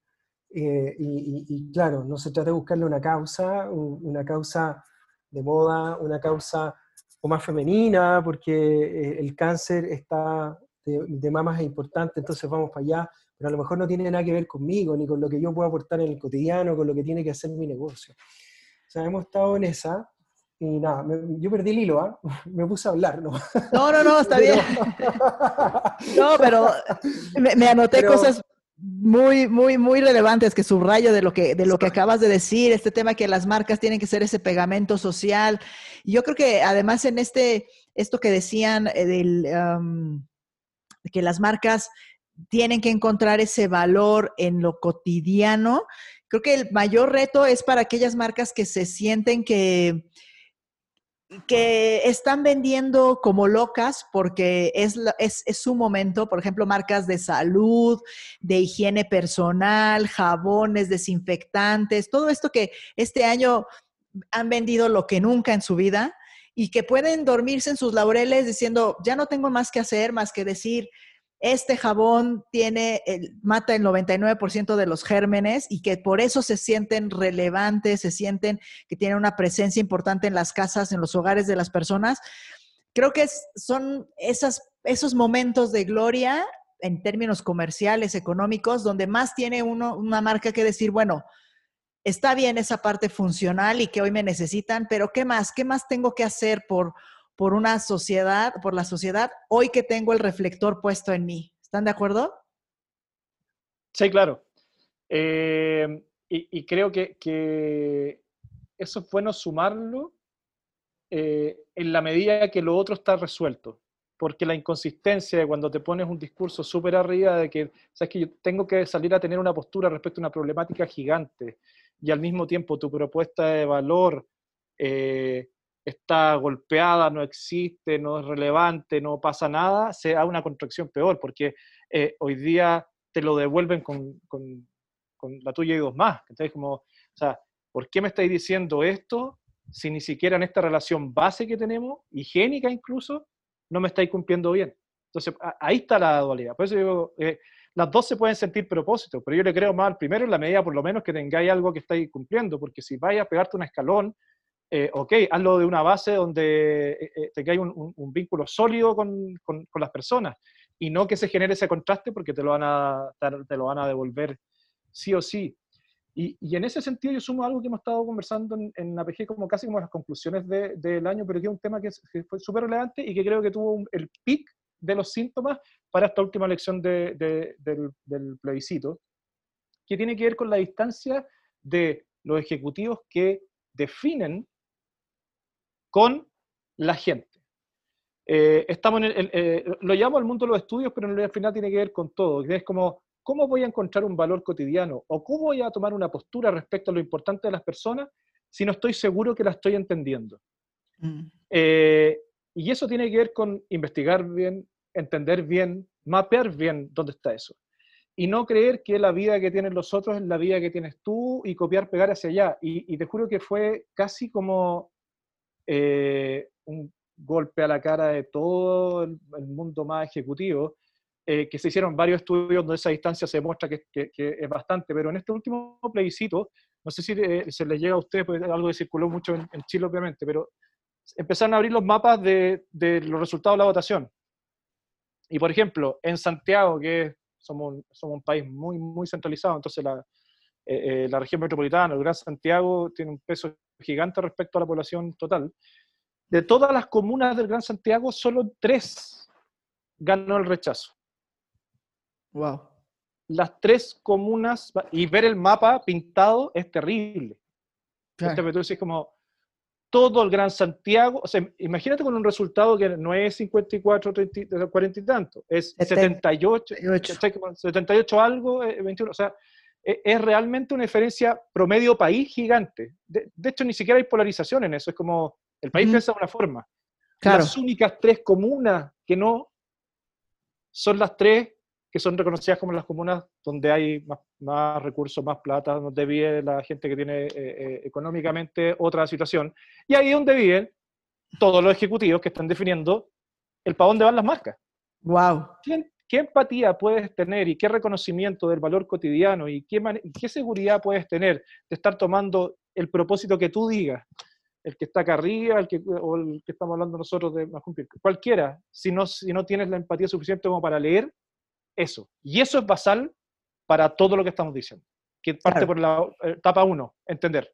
Y, claro, no se trata de buscarle una causa, una causa de moda, una causa o más femenina, porque el cáncer está de, de mamas es importante, entonces vamos para allá, pero a lo mejor no tiene nada que ver conmigo, ni con lo que yo puedo aportar en el cotidiano, con lo que tiene que hacer mi negocio. O sea, hemos estado en esa, y nada, me, yo perdí el hilo, ¿eh? me puse a hablar, ¿no? No, no, no, está pero... bien. No, pero me, me anoté pero... cosas muy, muy, muy relevantes que subrayo de lo que, de lo que acabas de decir, este tema que las marcas tienen que ser ese pegamento social. Yo creo que además en este, esto que decían eh, del, um, que las marcas tienen que encontrar ese valor en lo cotidiano, creo que el mayor reto es para aquellas marcas que se sienten que, que están vendiendo como locas porque es, es, es, su momento, por ejemplo, marcas de salud, de higiene personal, jabones, desinfectantes, todo esto que este año han vendido lo que nunca en su vida y que pueden dormirse en sus laureles diciendo, ya no tengo más que hacer más que decir, este jabón mata el 99% de los gérmenes y que por eso se sienten relevantes, se sienten que tienen una presencia importante en las casas, en los hogares de las personas. Creo que son esos momentos de gloria en términos comerciales, económicos, donde más tiene uno, una marca que decir, bueno, está bien esa parte funcional y que hoy me necesitan, pero ¿qué más? ¿Qué más tengo que hacer por por una sociedad, por la sociedad, hoy que tengo el reflector puesto en mí. ¿Están de acuerdo? Sí, claro. Eh, y, y, creo que, que, eso es bueno sumarlo eh, en la medida que lo otro está resuelto. Porque la inconsistencia de cuando te pones un discurso súper arriba de que, sabes que yo tengo que salir a tener una postura respecto a una problemática gigante y al mismo tiempo tu propuesta de valor eh, está golpeada, no existe, no es relevante, no pasa nada, sea una contracción peor, porque eh, hoy día te lo devuelven con, con, con, la tuya y dos más. Entonces, como, o sea, ¿por qué me estáis diciendo esto si ni siquiera en esta relación base que tenemos, higiénica incluso, no me estáis cumpliendo bien? Entonces, ahí está la dualidad. Por eso digo, eh, las dos se pueden sentir propósitos, pero yo le creo más al primero en la medida por lo menos que tengáis algo que estáis cumpliendo, porque si vais a pegarte un escalón, eh, ok, hazlo de una base donde eh, eh un, un, un, vínculo sólido con, con, con, las personas y no que se genere ese contraste porque te lo van a, te lo van a devolver sí o sí. Y, y, en ese sentido yo sumo algo que hemos estado conversando en, en APG como casi como las conclusiones de, del año, pero que es un tema que, que fue súper relevante y que creo que tuvo un, el pic de los síntomas para esta última elección de, de, del, del plebiscito, que tiene que ver con la distancia de los ejecutivos que definen con la gente. Eh, estamos en el, eh, lo llamo al mundo de los estudios, pero en al final tiene que ver con todo. Es como, ¿cómo voy a encontrar un valor cotidiano? ¿O cómo voy a tomar una postura respecto a lo importante de las personas si no estoy seguro que la estoy entendiendo? Mm. Eh, y eso tiene que ver con investigar bien, entender bien, mapear bien dónde está eso. Y no creer que la vida que tienen los otros es la vida que tienes tú y copiar, pegar hacia allá. Y, y te juro que fue casi como eh, un golpe a la cara de todo el, mundo más ejecutivo, eh, que se hicieron varios estudios donde esa distancia se demuestra que, que, es bastante, pero en este último plebiscito, no sé si eh, se les llega a ustedes, porque algo que circuló mucho en, Chile obviamente, pero empezaron a abrir los mapas de, los resultados de la votación. Y por ejemplo, en Santiago, que somos, un país muy, muy centralizado, entonces la, eh, la región metropolitana, el Gran Santiago, tiene un peso gigante respecto a la población total. de todas las comunas del Gran Santiago, solo tres ganó el rechazo. Wow. Las tres comunas, y ver el mapa pintado es terrible. Este, tú dices como todo el Gran Santiago, o sea, imagínate con un resultado que no es 54, 30, 40 y tanto, es 78, 78 algo, 21, eh, o sea, es realmente una diferencia promedio país gigante. De, hecho, ni siquiera hay polarización en eso, es como el país piensa de una forma. Las únicas tres comunas que no son las tres que son reconocidas como las comunas donde hay más, recursos, más plata, donde vive la gente que tiene eh, eh, económicamente otra situación. Y ahí es donde viven todos los ejecutivos que están definiendo el para dónde van las marcas. Wow. ¿Qué empatía puedes tener y qué reconocimiento del valor cotidiano y qué, qué seguridad puedes tener de estar tomando el propósito que tú digas? El que está acá arriba, el que, o el que estamos hablando nosotros de. Cualquiera, si no, si no tienes la empatía suficiente como para leer eso. Y eso es basal para todo lo que estamos diciendo. Que parte por la etapa uno, entender.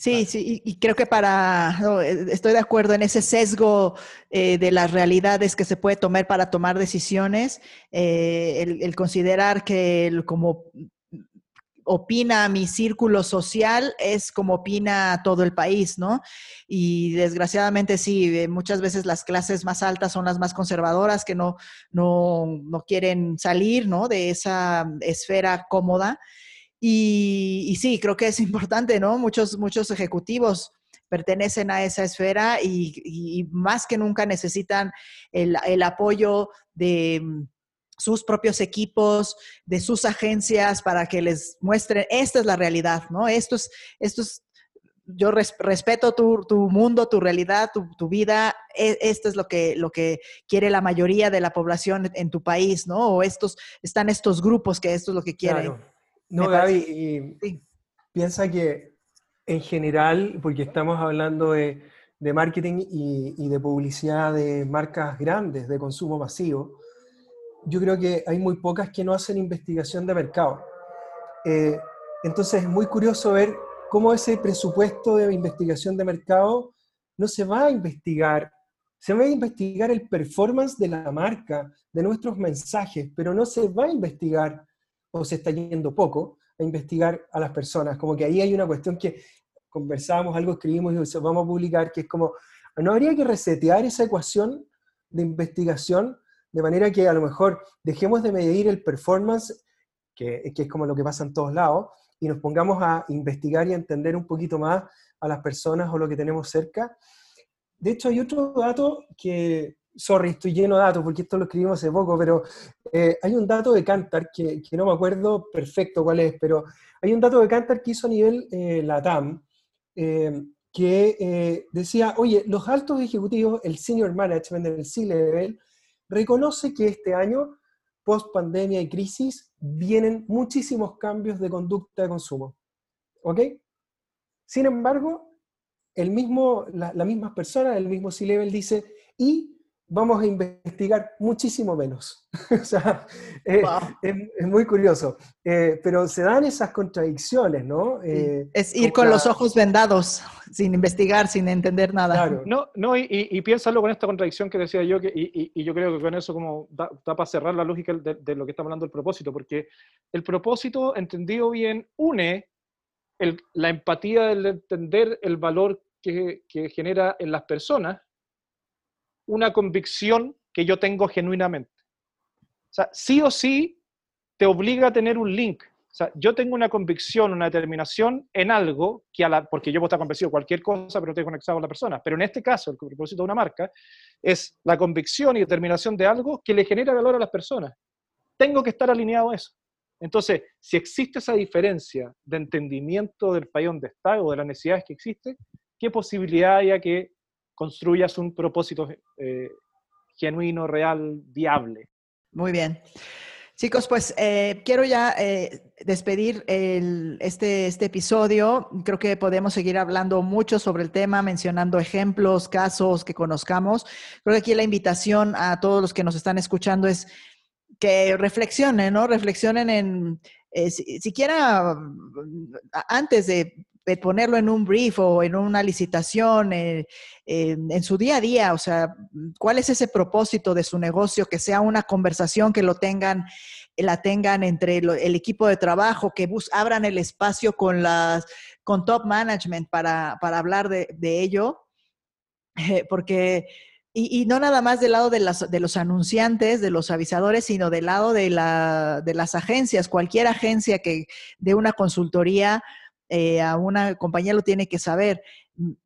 Sí, sí, y, creo que para, eh, estoy de acuerdo en ese sesgo eh, de las realidades que se puede tomar para tomar decisiones, eh, el, considerar que como opina mi círculo social es como opina todo el país, ¿no? Y desgraciadamente sí, muchas veces las clases más altas son las más conservadoras que no, no, no quieren salir, ¿no? De esa esfera cómoda. Y, sí, creo que es importante, ¿no? Muchos, muchos ejecutivos pertenecen a esa esfera y, más que nunca necesitan el, apoyo de mm, sus propios equipos, de sus agencias para que les muestren, esta es la realidad, ¿no? Esto es, esto es yo respeto tu, mundo, tu realidad, tu, vida, e, esto es lo que, lo que quiere la mayoría de la población en tu país, ¿no? O estos, están estos grupos que esto es lo que quieren. No, Gaby, piensa que en general, porque estamos hablando de, marketing y, de publicidad de marcas grandes, de consumo masivo, yo creo que hay muy pocas que no hacen investigación de mercado. Eh, entonces es muy curioso ver cómo ese presupuesto de investigación de mercado no se va a investigar, se va a investigar el performance de la marca, de nuestros mensajes, pero no se va a investigar o se está yendo poco a investigar a las personas. Como que ahí hay una cuestión que conversábamos, algo escribimos y vamos a publicar, que es como, ¿no habría que resetear esa ecuación de investigación de manera que a lo mejor dejemos de medir el performance, que, que es como lo que pasa en todos lados, y nos pongamos a investigar y a entender un poquito más a las personas o lo que tenemos cerca? De hecho, hay otro dato que, sorry, estoy lleno de datos porque esto lo escribimos hace poco, pero eh, hay un dato de Cantar que, no me acuerdo perfecto cuál es, pero hay un dato de Cantar que hizo a nivel eh, LATAM eh, que decía, oye, los altos ejecutivos, el senior management, el C-level, reconoce que este año, post pandemia y crisis, vienen muchísimos cambios de conducta de consumo. ¿Ok? Sin embargo, el mismo, la, la misma persona, el mismo C-level dice, y vamos a investigar muchísimo menos. o sea, eh, es, muy curioso. Eh, pero se dan esas contradicciones, ¿no? Eh, es ir con los ojos vendados, sin investigar, sin entender nada. No, no y, y, piénsalo con esta contradicción que decía yo, que, y, yo creo que con eso como da, para cerrar la lógica de, lo que estamos hablando del propósito, porque el propósito, entendido bien, une la empatía del entender el valor que, que genera en las personas una convicción que yo tengo genuinamente. O sea, sí o sí te obliga a tener un link. O sea, yo tengo una convicción, una determinación en algo, que a la, porque yo puedo estar convencido de cualquier cosa, pero no estoy conectado con la persona. Pero en este caso, el propósito de una marca es la convicción y determinación de algo que le genera valor a las personas. Tengo que estar alineado a eso. Entonces, si existe esa diferencia de entendimiento del país donde está o de las necesidades que existe, ¿qué posibilidad hay que construyas un propósito eh, genuino, real, viable. Muy bien. Chicos, pues eh, quiero ya eh, despedir este, este episodio. Creo que podemos seguir hablando mucho sobre el tema, mencionando ejemplos, casos que conozcamos. Creo que aquí la invitación a todos los que nos están escuchando es que reflexionen, ¿no? Reflexionen en, siquiera antes de ponerlo en un brief o en una licitación, eh, en su día a día, o sea, ¿cuál es ese propósito de su negocio? Que sea una conversación que lo tengan, la tengan entre el equipo de trabajo, que abran el espacio con las, con top management para, hablar de, ello, porque y, no nada más del lado de, las, de, los anunciantes, de los avisadores, sino del lado de, la, de las agencias. Cualquier agencia que dé una consultoría eh, a una compañía lo tiene que saber.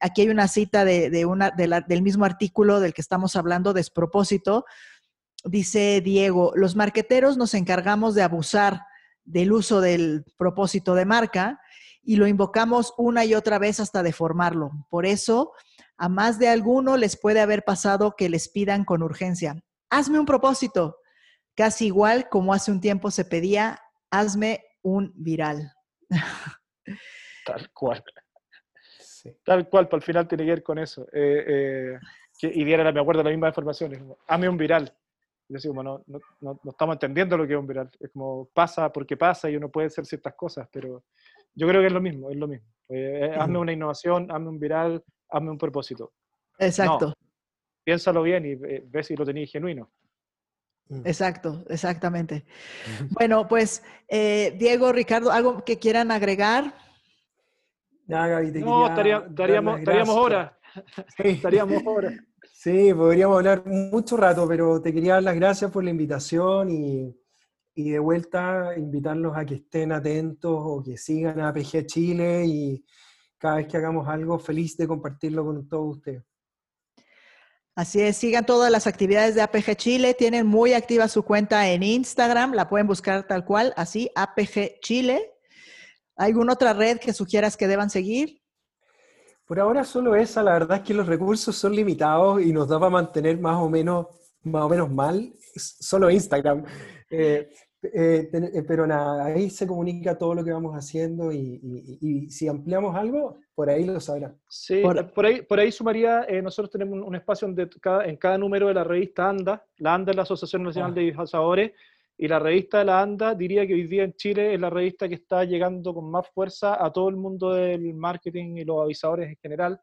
Aquí hay una cita de, una, del mismo artículo del que estamos hablando, despropósito. Dice Diego, los marqueteros nos encargamos de abusar del uso del propósito de marca y lo invocamos una y otra vez hasta deformarlo. Por eso a más de alguno les puede haber pasado que les pidan con urgencia, hazme un propósito, casi igual como hace un tiempo se pedía, hazme un viral. Tal cual. Tal cual, para el final tiene que ver con eso. Eh, eh, y diera, me acuerdo, la misma información, hazme un viral. Y decimos, no, no, no, estamos entendiendo lo que es un viral. Es como pasa porque pasa y uno puede hacer ciertas cosas, pero yo creo que es lo mismo, es lo mismo. Eh, hazme una innovación, hazme un viral, hazme un propósito. Exacto. piénsalo bien y ve si lo tenéis genuino. Exacto, exactamente. Bueno, pues eh, Diego, Ricardo, ¿algo que quieran agregar? no, estaríamos, estaríamos horas. Sí. estaríamos horas. Sí, podríamos hablar mucho rato, pero te quería dar las gracias por la invitación y, y de vuelta invitarlos a que estén atentos o que sigan a APG Chile y cada vez que hagamos algo, feliz de compartirlo con todos ustedes. Así es, sigan todas las actividades de APG Chile, tienen muy activa su cuenta en Instagram, la pueden buscar tal cual, así, APG Chile. ¿Alguna otra red que sugieras que deban seguir? Por ahora solo esa, la verdad es que los recursos son limitados y nos da para mantener más o menos, más o menos mal, solo Instagram. Eh, eh, eh, pero nada, ahí se comunica todo lo que vamos haciendo y, si ampliamos algo, por ahí lo sabrán. Sí, por, ahí, por ahí sumaría, eh, nosotros tenemos un, espacio donde cada, en cada número de la revista ANDA, la ANDA es la Asociación Nacional ah. de Avisadores, y la revista de la ANDA diría que hoy día en Chile es la revista que está llegando con más fuerza a todo el mundo del marketing y los avisadores en general.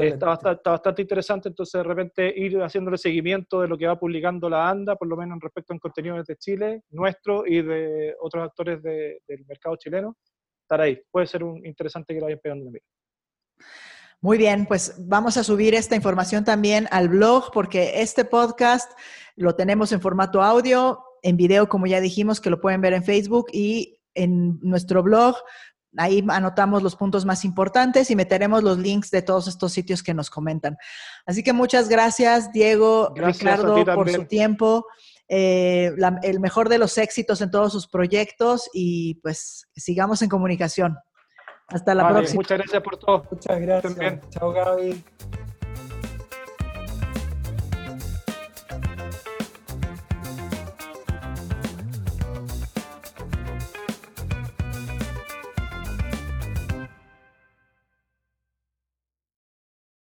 Está bastante, bastante, interesante, entonces de repente ir haciéndole seguimiento de lo que va publicando la ANDA, por lo menos en respecto a contenidos de Chile, nuestro y de otros actores del mercado chileno, estar ahí. Puede ser un interesante que lo vayan pegando en Muy bien, pues vamos a subir esta información también al blog porque este podcast lo tenemos en formato audio, en video, como ya dijimos, que lo pueden ver en Facebook y en nuestro blog Ahí anotamos los puntos más importantes y meteremos los links de todos estos sitios que nos comentan. Así que muchas gracias, Diego, Ricardo, por su tiempo. Eh, el mejor de los éxitos en todos sus proyectos y pues sigamos en comunicación. Hasta la próxima. Muchas gracias por todo. Muchas gracias. Chao, Gaby.